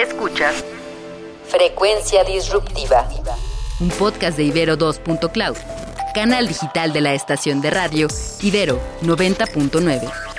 Escuchas Frecuencia Disruptiva. Un podcast de Ibero 2.cloud, canal digital de la estación de radio Ibero 90.9.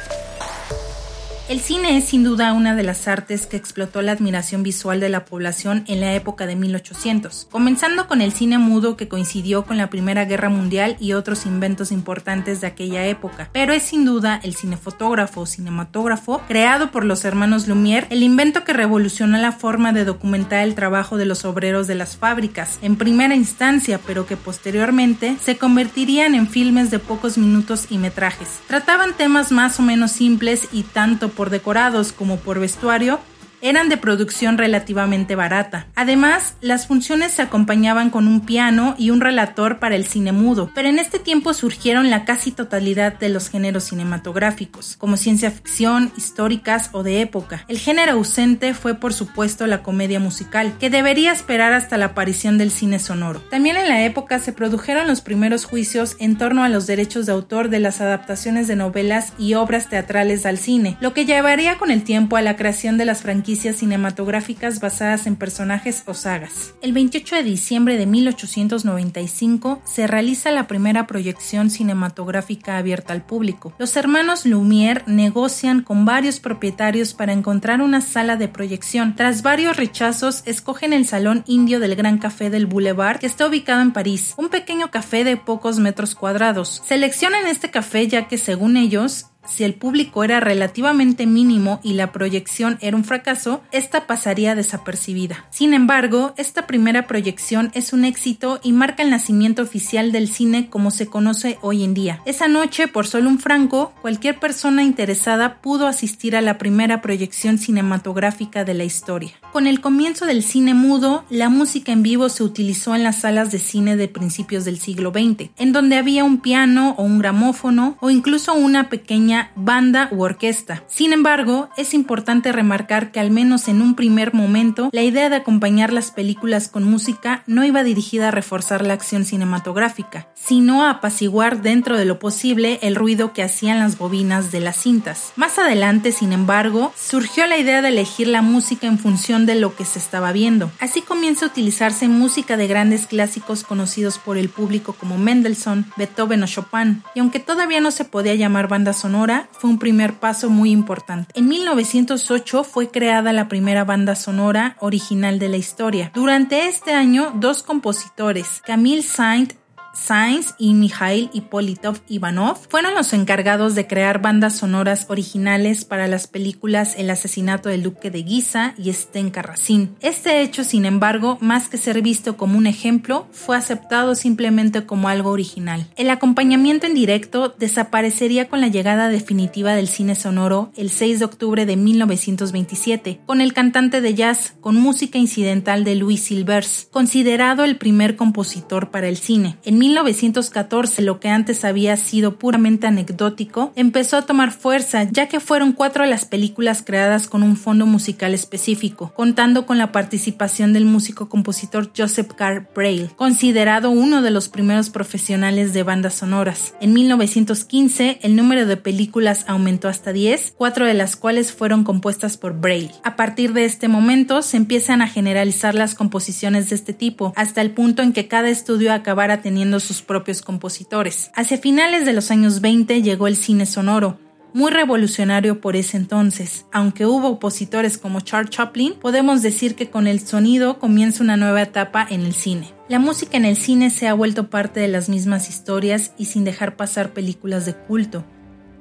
El cine es sin duda una de las artes que explotó la admiración visual de la población en la época de 1800, comenzando con el cine mudo que coincidió con la Primera Guerra Mundial y otros inventos importantes de aquella época, pero es sin duda el cinefotógrafo o cinematógrafo creado por los hermanos Lumière, el invento que revolucionó la forma de documentar el trabajo de los obreros de las fábricas, en primera instancia, pero que posteriormente se convertirían en filmes de pocos minutos y metrajes. Trataban temas más o menos simples y tanto por por decorados como por vestuario eran de producción relativamente barata. Además, las funciones se acompañaban con un piano y un relator para el cine mudo, pero en este tiempo surgieron la casi totalidad de los géneros cinematográficos, como ciencia ficción, históricas o de época. El género ausente fue por supuesto la comedia musical, que debería esperar hasta la aparición del cine sonoro. También en la época se produjeron los primeros juicios en torno a los derechos de autor de las adaptaciones de novelas y obras teatrales al cine, lo que llevaría con el tiempo a la creación de las franquicias cinematográficas basadas en personajes o sagas. El 28 de diciembre de 1895 se realiza la primera proyección cinematográfica abierta al público. Los hermanos Lumière negocian con varios propietarios para encontrar una sala de proyección. Tras varios rechazos, escogen el Salón Indio del Gran Café del Boulevard, que está ubicado en París, un pequeño café de pocos metros cuadrados. Seleccionan este café ya que, según ellos, si el público era relativamente mínimo y la proyección era un fracaso, esta pasaría desapercibida. Sin embargo, esta primera proyección es un éxito y marca el nacimiento oficial del cine como se conoce hoy en día. Esa noche, por solo un franco, cualquier persona interesada pudo asistir a la primera proyección cinematográfica de la historia. Con el comienzo del cine mudo, la música en vivo se utilizó en las salas de cine de principios del siglo XX, en donde había un piano o un gramófono o incluso una pequeña banda u orquesta. Sin embargo, es importante remarcar que al menos en un primer momento, la idea de acompañar las películas con música no iba dirigida a reforzar la acción cinematográfica, sino a apaciguar dentro de lo posible el ruido que hacían las bobinas de las cintas. Más adelante, sin embargo, surgió la idea de elegir la música en función de lo que se estaba viendo. Así comienza a utilizarse música de grandes clásicos conocidos por el público como Mendelssohn, Beethoven o Chopin, y aunque todavía no se podía llamar banda sonora, fue un primer paso muy importante. En 1908 fue creada la primera banda sonora original de la historia. Durante este año, dos compositores, Camille Saint Sainz y Mikhail Ippolitov Ivanov fueron los encargados de crear bandas sonoras originales para las películas El asesinato del duque de Guisa y Stenka Racine. Este hecho, sin embargo, más que ser visto como un ejemplo, fue aceptado simplemente como algo original. El acompañamiento en directo desaparecería con la llegada definitiva del cine sonoro el 6 de octubre de 1927, con el cantante de jazz con música incidental de Louis Silvers, considerado el primer compositor para el cine. 1914 lo que antes había sido puramente anecdótico empezó a tomar fuerza ya que fueron cuatro las películas creadas con un fondo musical específico, contando con la participación del músico compositor Joseph Carr Braille, considerado uno de los primeros profesionales de bandas sonoras. En 1915 el número de películas aumentó hasta 10, cuatro de las cuales fueron compuestas por Braille. A partir de este momento se empiezan a generalizar las composiciones de este tipo, hasta el punto en que cada estudio acabara teniendo sus propios compositores. Hacia finales de los años 20 llegó el cine sonoro, muy revolucionario por ese entonces. Aunque hubo opositores como Charles Chaplin, podemos decir que con el sonido comienza una nueva etapa en el cine. La música en el cine se ha vuelto parte de las mismas historias y sin dejar pasar películas de culto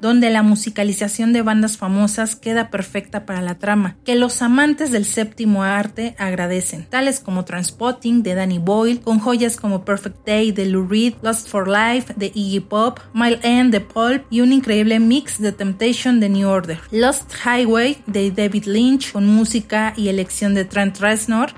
donde la musicalización de bandas famosas queda perfecta para la trama, que los amantes del séptimo arte agradecen, tales como Transpotting de Danny Boyle, con joyas como Perfect Day de Lou Reed, Lost for Life de Iggy Pop, Mile End de Pulp y un increíble mix de Temptation de New Order, Lost Highway de David Lynch con música y elección de Trent Reznor,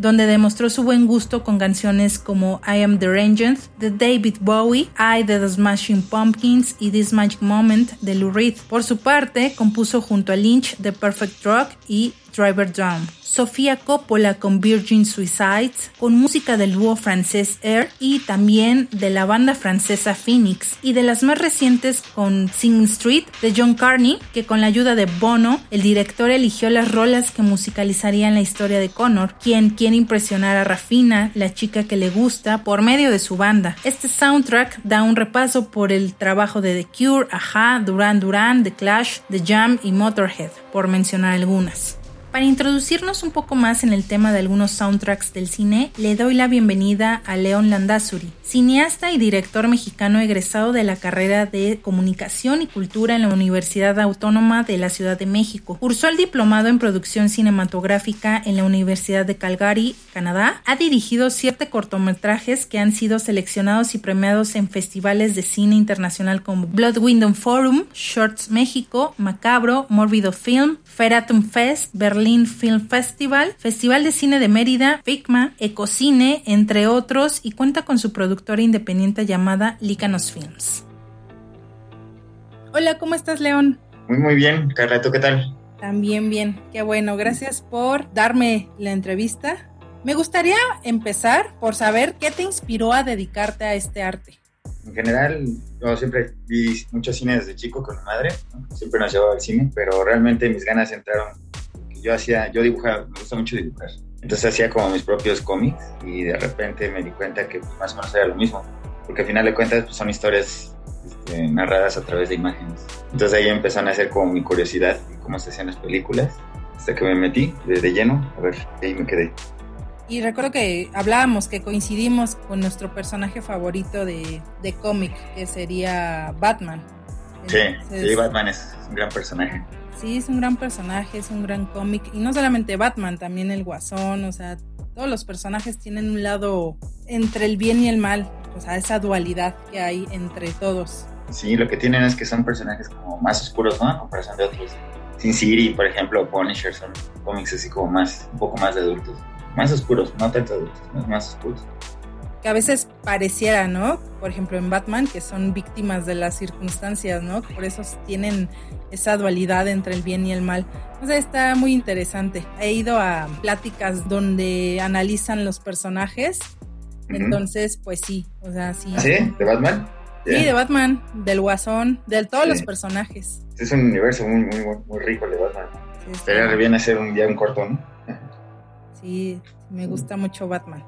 donde demostró su buen gusto con canciones como I Am the Rangers de David Bowie, I de The Smashing Pumpkins y This Magic Moment de Lou Reed. Por su parte, compuso junto a Lynch The Perfect Rock y Driver Down, Sofía Coppola con Virgin Suicides, con música del dúo francés Air y también de la banda francesa Phoenix, y de las más recientes con Sing Street de John Carney, que con la ayuda de Bono, el director eligió las rolas que musicalizarían la historia de Connor, quien quiere impresionar a Rafina, la chica que le gusta, por medio de su banda. Este soundtrack da un repaso por el trabajo de The Cure, Aja, Duran Duran, The Clash, The Jam y Motorhead, por mencionar algunas. Para introducirnos un poco más en el tema de algunos soundtracks del cine, le doy la bienvenida a León Landazuri, cineasta y director mexicano egresado de la carrera de Comunicación y Cultura en la Universidad Autónoma de la Ciudad de México. Cursó el diplomado en producción cinematográfica en la Universidad de Calgary, Canadá. Ha dirigido siete cortometrajes que han sido seleccionados y premiados en festivales de cine internacional como Blood Window Forum, Shorts México, Macabro, Morbido Film, Feratum Fest, Berlin Berlin Film Festival, Festival de Cine de Mérida, FICMA, Ecocine, entre otros, y cuenta con su productora independiente llamada Lícanos Films. Hola, ¿cómo estás, León? Muy, muy bien. Carla, ¿tú qué tal? También bien. Qué bueno. Gracias por darme la entrevista. Me gustaría empezar por saber qué te inspiró a dedicarte a este arte. En general, yo siempre vi mucho cine desde chico con mi madre, siempre nos llevaba al cine, pero realmente mis ganas entraron yo hacía, yo dibujaba, me gusta mucho dibujar. Entonces hacía como mis propios cómics y de repente me di cuenta que más o menos era lo mismo, porque al final de cuentas pues, son historias este, narradas a través de imágenes. Entonces ahí empezó a nacer como mi curiosidad y cómo se hacían las películas, hasta que me metí de, lleno, a ver, ahí me quedé. Y recuerdo que hablábamos, que coincidimos con nuestro personaje favorito de, de cómic, que sería Batman. Sí, sí, Batman es un gran personaje. Sí, es un gran personaje, es un gran cómic. Y no solamente Batman, también el Guasón, o sea, todos los personajes tienen un lado entre el bien y el mal, o sea, esa dualidad que hay entre todos. Sí, lo que tienen es que son personajes como más oscuros, ¿no? A comparación de otros. Sin City, por ejemplo, Punisher son cómics así como más, un poco más de adultos. Más oscuros, no tanto adultos, más oscuros que a veces pareciera, ¿no? Por ejemplo, en Batman, que son víctimas de las circunstancias, ¿no? Por eso tienen esa dualidad entre el bien y el mal. O sea, está muy interesante. He ido a pláticas donde analizan los personajes. Entonces, pues sí, o sea, sí. ¿Ah, ¿Sí? ¿De Batman? Sí, de Batman, del Guasón, de todos los personajes. Es un universo muy, muy, muy rico el de Batman. Sí, Estaría bien hacer un día un corto, ¿no? sí, me gusta mucho Batman.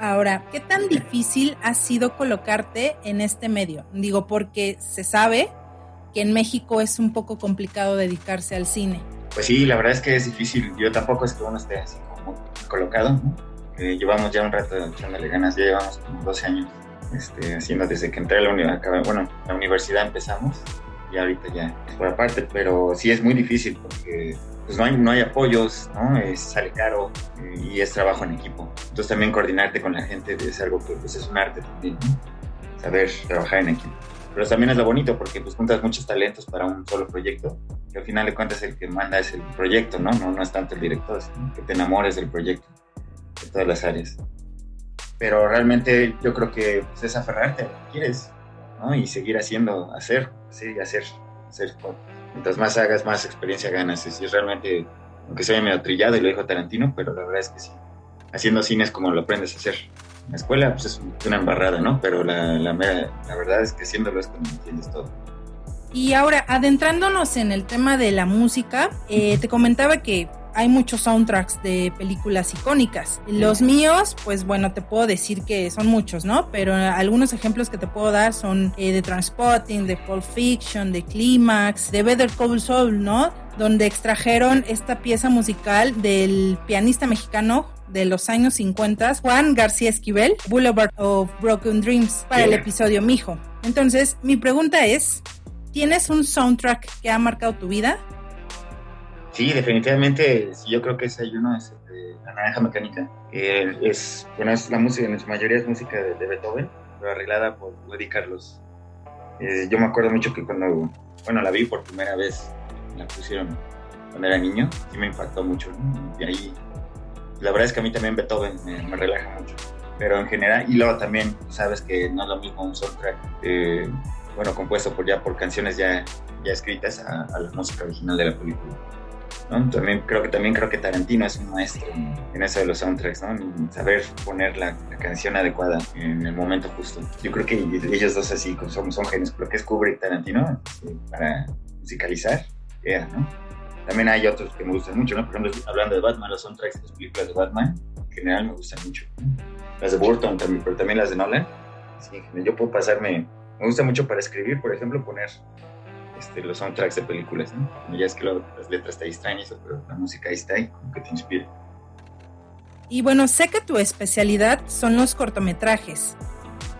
Ahora, ¿qué tan difícil ha sido colocarte en este medio? Digo, porque se sabe que en México es un poco complicado dedicarse al cine. Pues sí, la verdad es que es difícil. Yo tampoco es que uno esté así como colocado. llevamos ya un rato echándole ganas, ya llevamos como 12 años este, haciendo desde que entré a la universidad. Bueno, la universidad empezamos y ahorita ya es por aparte, pero sí es muy difícil porque pues no hay, no hay apoyos, ¿no? Es, sale caro y es trabajo en equipo. Entonces también coordinarte con la gente es algo que pues, es un arte también. Saber trabajar en equipo. Pero también es lo bonito porque pues juntas muchos talentos para un solo proyecto y al final de cuentas el que manda es el proyecto, ¿no? No, no es tanto el director, sino que te enamores del proyecto, de todas las áreas. Pero realmente yo creo que pues, es aferrarte a lo que quieres. Y seguir haciendo, hacer, sí, hacer, hacer. Mientras más hagas, más experiencia ganas. Y realmente, aunque sea medio trillado y lo dijo Tarantino, pero la verdad es que sí. Haciendo cine es como lo aprendes a hacer. En la escuela, pues es una embarrada, ¿no? Pero la, la, la verdad es que haciéndolo es como entiendes todo. Y ahora, adentrándonos en el tema de la música, eh, te comentaba que hay muchos soundtracks de películas icónicas. Los míos, pues bueno, te puedo decir que son muchos, ¿no? Pero algunos ejemplos que te puedo dar son eh, de Transpotting, de Pulp Fiction, de Climax, de Better Call Saul, ¿no? Donde extrajeron esta pieza musical del pianista mexicano de los años 50, Juan García Esquivel, Boulevard of Broken Dreams, para el episodio Mijo. Entonces, mi pregunta es, ¿tienes un soundtrack que ha marcado tu vida? Sí, definitivamente, yo creo que ese hay uno es La Naranja Mecánica. es, bueno, es la música, en su mayoría es música de, Beethoven, pero arreglada por Eddie Carlos. Eh, yo me acuerdo mucho que cuando, bueno, la vi por primera vez, la pusieron cuando era niño, y me impactó mucho. Y ahí, la verdad es que a mí también Beethoven me, relaja mucho. Pero en general, y luego también, sabes que no es lo mismo un soundtrack, eh, bueno, compuesto por ya por canciones ya, ya escritas a, a la música original de la película. ¿No? También creo que también creo que Tarantino es un maestro en, eso de los soundtracks, ¿no? En saber poner la, canción adecuada en el momento justo. Yo creo que ellos dos así son, son genios. Creo que es Kubrick Tarantino para musicalizar, ¿no? También hay otros que me gustan mucho, ¿no? Por ejemplo, hablando de Batman, los soundtracks de las películas de Batman, en general me gustan mucho. Las de Burton también, pero también las de Nolan. Sí, yo puedo pasarme, me gusta mucho para escribir, por ejemplo, poner este, los soundtracks de películas, ¿no? Ya es que las letras están extrañas, pero la música ahí está ahí, como que te inspira. Y bueno, sé que tu especialidad son los cortometrajes.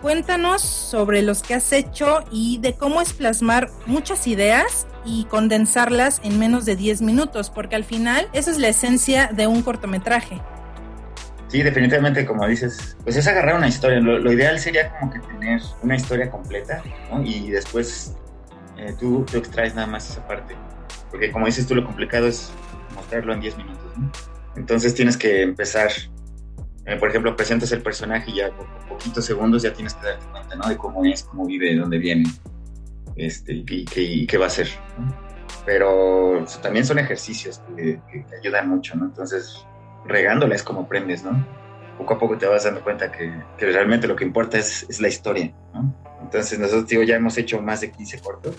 Cuéntanos sobre los que has hecho y de cómo es plasmar muchas ideas y condensarlas en menos de 10 minutos, porque al final esa es la esencia de un cortometraje. Sí, definitivamente, como dices, pues es agarrar una historia. Lo, ideal sería como que tener una historia completa, ¿no? Y después eh, tú, tú, extraes nada más esa parte. Porque como dices tú, lo complicado es mostrarlo en 10 minutos. Entonces tienes que empezar, eh, por ejemplo, presentas el personaje y ya por poquitos segundos ya tienes que darte cuenta, ¿no? De cómo es, cómo vive, de dónde viene, este, y, qué, qué va a hacer, Pero también son ejercicios que, te ayudan mucho, ¿no? Entonces, regándola es como aprendes, ¿no? Poco a poco te vas dando cuenta que, que realmente lo que importa es, es, la historia. Entonces, nosotros, digo, ya hemos hecho más de 15 cortos.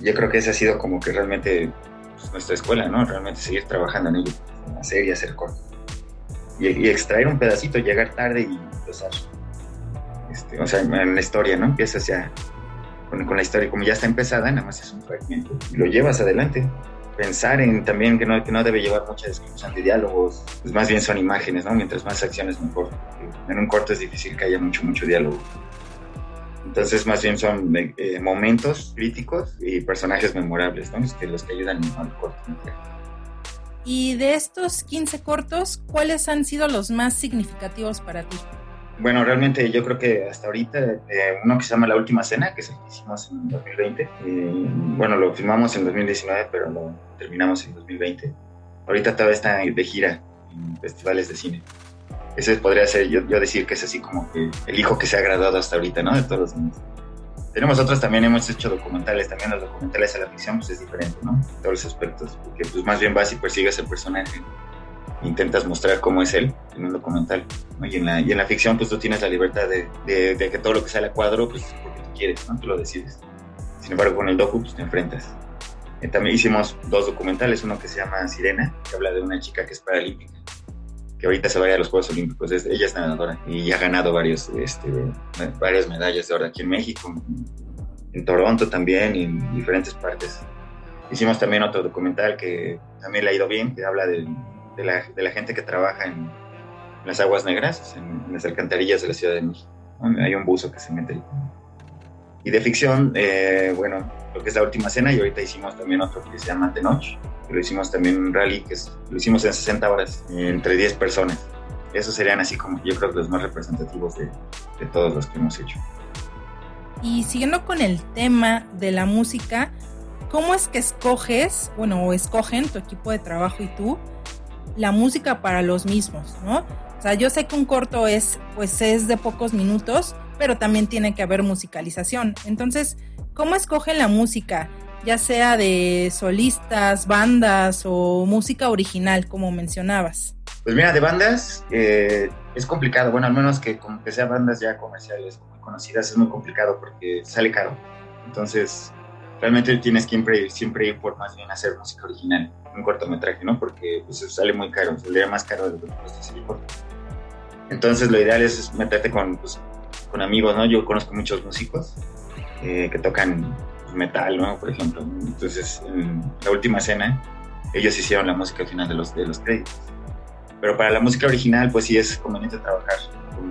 Yo creo que ese ha sido como que realmente pues, nuestra escuela, ¿no? Realmente seguir trabajando en ello, hacer y hacer cortos. Y, extraer un pedacito, llegar tarde y empezar. Este, o sea, en la historia, ¿no? Empiezas ya con, con, la historia, como ya está empezada, nada más es un fragmento, y lo llevas adelante. Pensar en también que no, que no debe llevar mucha descripción de diálogos, pues más bien son imágenes, ¿no? Mientras más acciones mejor. En un corto es difícil que haya mucho, mucho diálogo. Entonces, más bien son eh, momentos críticos y personajes memorables, ¿no? que los que ayudan al corto. Y de estos 15 cortos, ¿cuáles han sido los más significativos para ti? Bueno, realmente yo creo que hasta ahorita eh, uno que se llama La Última Cena, que es el que hicimos en 2020, eh, bueno, lo filmamos en 2019, pero lo terminamos en 2020. Ahorita todavía está de gira en festivales de cine. Ese podría ser, yo, decir que es así como que el hijo que se ha graduado hasta ahorita, ¿no? De todos los niños. Tenemos otros también, hemos hecho documentales, también los documentales a la ficción pues es diferente, ¿no? Todos los aspectos, porque pues más bien vas y persigues el personaje, intentas mostrar cómo es él en un documental, y, en la, y en la ficción pues tú tienes la libertad de, de, que todo lo que sale a cuadro pues porque tú quieres, ¿no? Tú lo decides. Sin embargo con el docu pues te enfrentas. Eh, también hicimos dos documentales, uno que se llama Sirena, que habla de una chica que es paralímpica que ahorita se vaya a los Juegos Olímpicos. ella es nadadora y ha ganado varios, este, varias medallas de oro aquí en México, en Toronto también y en diferentes partes. Hicimos también otro documental que también le ha ido bien, que habla de, de, la, de la, gente que trabaja en, las aguas negras, en, las alcantarillas de la Ciudad de México. Hay un buzo que se mete ahí. Y de ficción, eh, bueno, lo que es la última cena y ahorita hicimos también otro que se llama The Noche lo hicimos también en rally, que lo hicimos en 60 horas, entre 10 personas. Esos serían así como yo creo que los más representativos de, de todos los que hemos hecho. Y siguiendo con el tema de la música, ¿cómo es que escoges, bueno, o escogen tu equipo de trabajo y tú, la música para los mismos, ¿no? O sea, yo sé que un corto es, pues es de pocos minutos, pero también tiene que haber musicalización. Entonces, ¿cómo escogen la música? ya sea de solistas, bandas o música original, como mencionabas? Pues mira, de bandas eh, es complicado, bueno, al menos que como que sean bandas ya comerciales, muy conocidas, es muy complicado porque sale caro. Entonces, realmente tienes que siempre, siempre ir por más bien hacer música original, un cortometraje, ¿no? Porque pues, sale muy caro, saldría más caro de lo que cuesta hacer. Entonces, lo ideal es meterte con, pues, con amigos, ¿no? Yo conozco muchos músicos eh, que tocan metal, ¿no? Por ejemplo. Entonces, en la última escena, ellos hicieron la música al final de los, de los créditos. Pero para la música original, pues sí es conveniente trabajar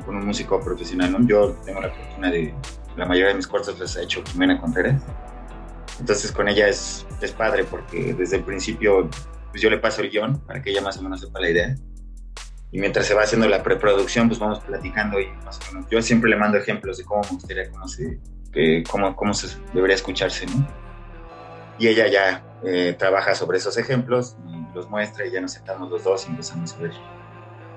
con, un músico profesional, ¿no? Yo tengo la fortuna de, la mayoría de mis cortos los ha hecho Jimena Contreras. Entonces, con ella es, es padre porque desde el principio, pues yo le paso el guion para que ella más o menos sepa la idea. Y mientras se va haciendo la preproducción, pues vamos platicando y más o menos. Yo siempre le mando ejemplos de cómo me gustaría cómo se, cómo, cómo se debería escucharse, ¿no? Y ella ya eh, trabaja sobre esos ejemplos, y los muestra y ya nos sentamos los dos y empezamos a ver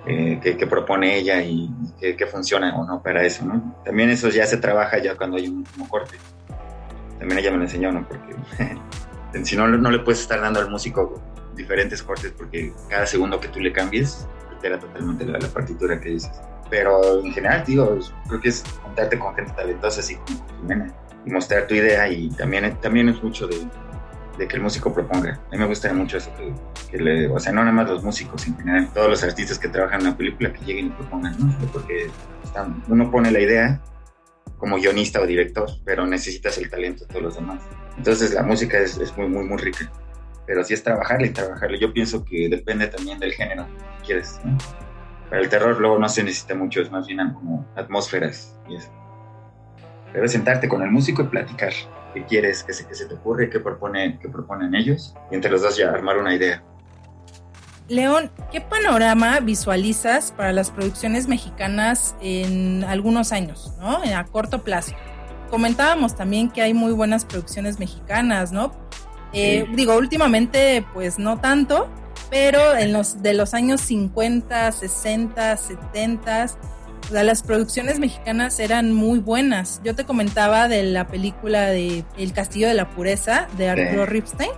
eh, qué, propone ella y, qué, funciona o no para eso, ¿no? También eso ya se trabaja ya cuando hay un último corte. También ella me lo enseñó, ¿no? Porque si no, no le puedes estar dando al músico diferentes cortes porque cada segundo que tú le cambies altera totalmente la, la partitura que dices. Pero en general, digo, creo que es contarte con gente talentosa así como Jimena y mostrar tu idea y también, también es mucho de, de que el músico proponga. A mí me gusta mucho eso, que, que le, o sea, no nada más los músicos, en general, todos los artistas que trabajan en una película que lleguen y propongan, ¿no? Porque están, uno pone la idea como guionista o director, pero necesitas el talento de todos los demás. Entonces la música es, es muy, muy, muy rica. Pero sí es trabajarle y trabajarle. Yo pienso que depende también del género que quieres. Para el terror luego no se necesita mucho, es más bien como atmósferas y eso. Pero es sentarte con el músico y platicar qué quieres, qué se, te ocurre, qué, propone, qué proponen ellos, y entre los dos ya armar una idea. León, ¿qué panorama visualizas para las producciones mexicanas en algunos años, ¿no? A corto plazo. Comentábamos también que hay muy buenas producciones mexicanas, ¿no? Eh, Sí. Digo, últimamente, pues no tanto, pero en los de los años 50, 60, 70, o sea, las producciones mexicanas eran muy buenas. Yo te comentaba de la película de El Castillo de la Pureza de Arturo Ripstein.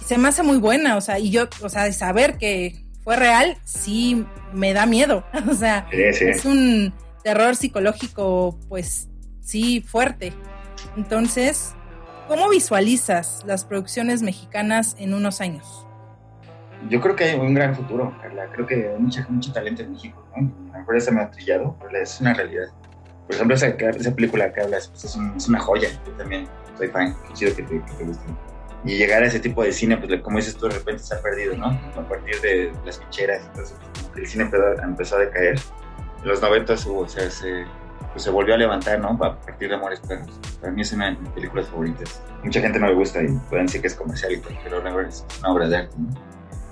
Y se me hace muy buena, o sea, y yo, o sea, de saber que fue real, sí me da miedo. O sea, Sí, sí. es un terror psicológico, pues sí, fuerte. Entonces, ¿cómo visualizas las producciones mexicanas en unos años? Yo creo que hay un gran futuro, Carla. Creo que hay mucha, mucho talento en México, ¿no? A lo mejor se me ha trillado, pero es una realidad. Por ejemplo, esa, esa película que hablas, pues es, un- es una joya. Yo también soy fan. Qué chido que te, que te guste. Y llegar a ese tipo de cine, pues como dices tú, de repente se ha perdido, ¿no? A partir de las ficheras, entonces el cine empezó, empezó a decaer. En los 90 hubo, o sea, se, pues se volvió a levantar, ¿no? A partir de Amores Perros. Para mí es una de mis películas favoritas. Mucha gente no le gusta y pueden decir que es comercial y todo, pero la verdad es una obra de arte, ¿no?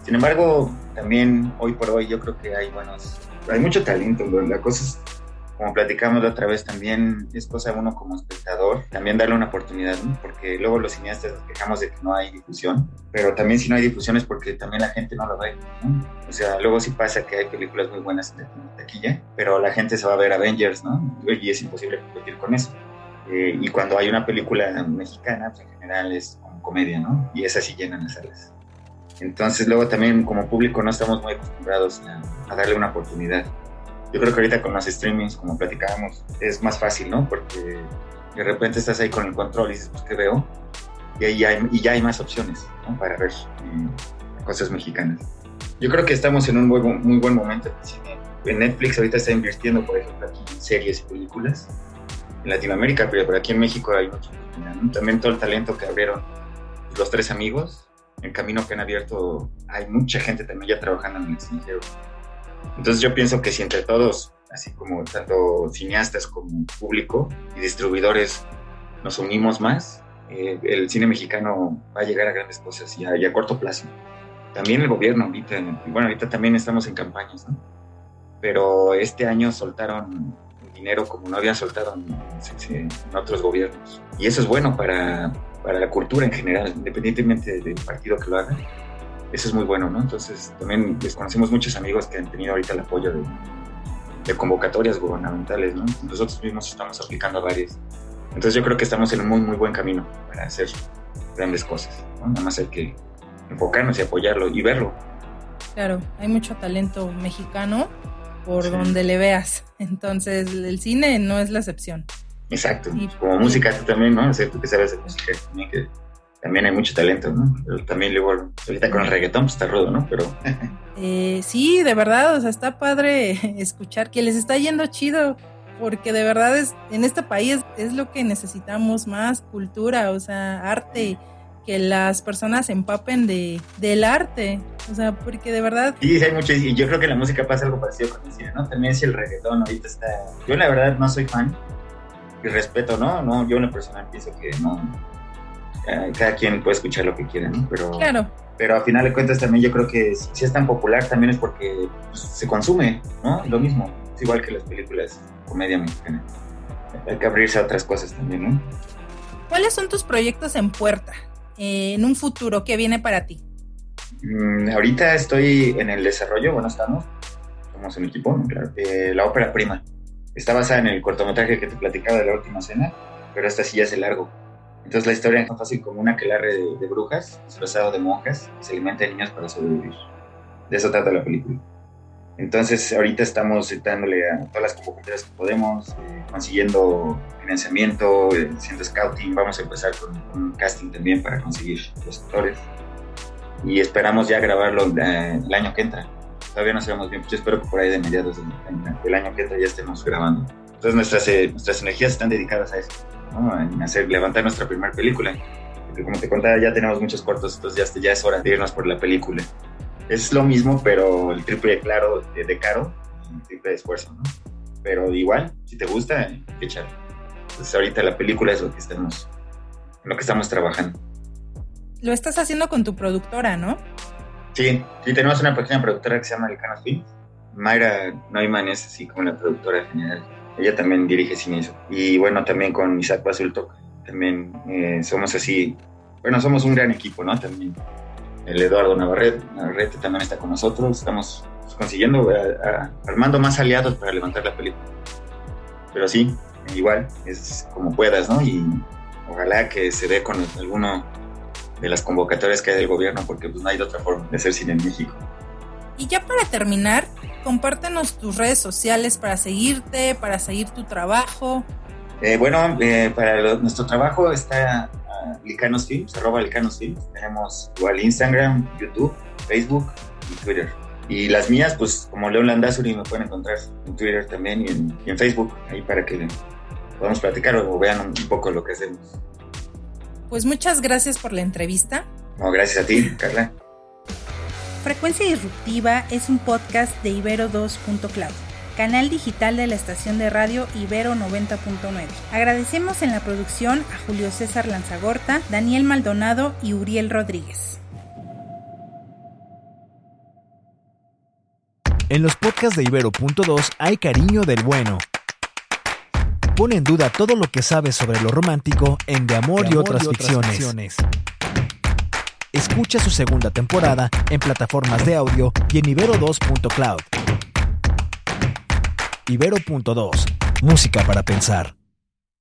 Sin embargo, también hoy por hoy yo creo que hay buenos, hay mucho talento. La cosa es, como platicamos la otra vez, también es cosa de uno como espectador, también darle una oportunidad, ¿no? porque luego los cineastas nos quejamos de que no hay difusión, pero también si no hay difusión es porque también la gente no lo ve. ¿no? O sea, luego sí pasa que hay películas muy buenas en la taquilla, pero la gente se va a ver Avengers, ¿no? Y es imposible competir con eso. Eh, y cuando hay una película mexicana, pues en general es como comedia, ¿no? Y esas sí llenan las salas. Entonces luego también como público no estamos muy acostumbrados a, a, darle una oportunidad. Yo creo que ahorita con los streamings, como platicábamos, es más fácil, ¿no? Porque de repente estás ahí con el control y dices, pues, ¿qué veo? Y, ahí ya, hay, y ya hay más opciones, ¿no? Para ver eh, cosas mexicanas. Yo creo que estamos en un muy, muy buen momento en cine. En Netflix ahorita está invirtiendo, por ejemplo, aquí en series y películas. En Latinoamérica, pero, pero aquí en México hay mucho. ¿no? También todo el talento que abrieron los tres amigos, el camino que han abierto, hay mucha gente también ya trabajando en el extranjero. Entonces yo pienso que si entre todos, así como tanto cineastas como público y distribuidores, nos unimos más, eh, el cine mexicano va a llegar a grandes cosas y a, y a, corto plazo. También el gobierno ahorita, bueno, ahorita también estamos en campañas, ¿no? Pero este año soltaron dinero como no habían soltado en, en, otros gobiernos. Y eso es bueno para, para la cultura en general, independientemente del partido que lo haga. Eso es muy bueno, ¿no? Entonces, también les conocemos muchos amigos que han tenido ahorita el apoyo de, de convocatorias gubernamentales, ¿no? Nosotros mismos estamos aplicando varias. Entonces, yo creo que estamos en un muy, muy buen camino para hacer grandes cosas, ¿no? Nada más hay que enfocarnos y apoyarlo y verlo. Claro, hay mucho talento mexicano por sí. donde le veas. Entonces, el cine no es la excepción. Exacto. Y, Como música, tú también, ¿no? O sea, tú que sabes de música, también, que también hay mucho talento, ¿no? Pero también luego, ahorita con el reggaetón, pues está rudo, ¿no? Pero. eh, sí, de verdad, o sea, está padre escuchar que les está yendo chido. Porque de verdad es, en este país es lo que necesitamos más cultura, o sea, arte, que las personas se empapen de, del arte. O sea, porque de verdad. Sí, hay mucho. Y yo creo que la música pasa algo parecido con el cine, ¿no? También si el reggaetón ahorita está. Yo, la verdad, no soy fan. Y respeto, ¿no? no yo, en lo personal, pienso que no. Cada quien puede escuchar lo que quiera, ¿no? Pero. Claro. Pero a final de cuentas, también yo creo que si es tan popular, también es porque pues, se consume, ¿no? Lo mismo. Es igual que las películas comedia mexicana. Hay que abrirse a otras cosas también, ¿no? ¿Cuáles son tus proyectos en puerta? Eh, en un futuro, ¿qué viene para ti? Mm, ahorita estoy en el desarrollo, bueno, estamos, somos un equipo, ¿no? claro, eh, la ópera prima. Está basada en el cortometraje que te platicaba de la última cena, pero esta sí ya es el largo. Entonces la historia es fácil como una aquelarre de, de brujas, disfrazado de monjas, que se alimenta de niños para sobrevivir. De eso trata la película. Entonces ahorita estamos dándole a todas las convocatorias que podemos, eh, consiguiendo financiamiento, eh, haciendo scouting, vamos a empezar con, un casting también para conseguir los actores y esperamos ya grabarlo eh, el año que entra. Todavía no sabemos bien, yo espero que por ahí de mediados del, del año que entra ya estemos grabando. Entonces nuestras, eh, nuestras energías están dedicadas a eso, ¿no? en hacer, levantar nuestra primera película. Porque como te contaba, ya tenemos muchos cortos, entonces ya, ya es hora de irnos por la película es lo mismo, pero el triple claro de, de caro, el triple de esfuerzo, ¿no? Pero igual, si te gusta, échale. Entonces ahorita la película es lo que estamos, lo que estamos trabajando. Lo estás haciendo con tu productora, ¿no? Sí, sí, tenemos una pequeña productora que se llama Elcano Films. Mayra Neumann es así como la productora general. Ella también dirige cine eso. Y bueno, también con Isaac Basulto. También eh, somos así, bueno, somos un gran equipo, ¿no? También el Eduardo Navarrete, Navarrete también está con nosotros, estamos consiguiendo, a, a, armando más aliados para levantar la película. Pero sí, igual, es como puedas, ¿no? Y ojalá que se dé con alguno de las convocatorias que hay del gobierno, porque pues no hay de otra forma de hacer cine en México. Y ya para terminar, compártenos tus redes sociales para seguirte, para seguir tu trabajo. Eh, bueno, eh, para lo, nuestro trabajo está Licanos Films, arroba Licanos Films. Tenemos igual Instagram, YouTube, Facebook y Twitter. Y las mías, pues como León Landazuri me pueden encontrar en Twitter también y en, y en, Facebook, ahí para que podamos platicar o vean un, un, poco lo que hacemos. Pues muchas gracias por la entrevista. No, gracias a ti, Carla. Frecuencia Disruptiva es un podcast de Ibero2.cloud canal digital de la estación de radio Ibero 90.9. Agradecemos en la producción a Julio César Lanzagorta, Daniel Maldonado y Uriel Rodríguez. En los podcasts de Ibero.2 hay cariño del bueno. Pone en duda todo lo que sabes sobre lo romántico en De Amor, de amor y, otras, y otras ficciones. ficciones. Escucha su segunda temporada en plataformas de audio y en Ibero2.cloud. Ibero.2. Música para pensar.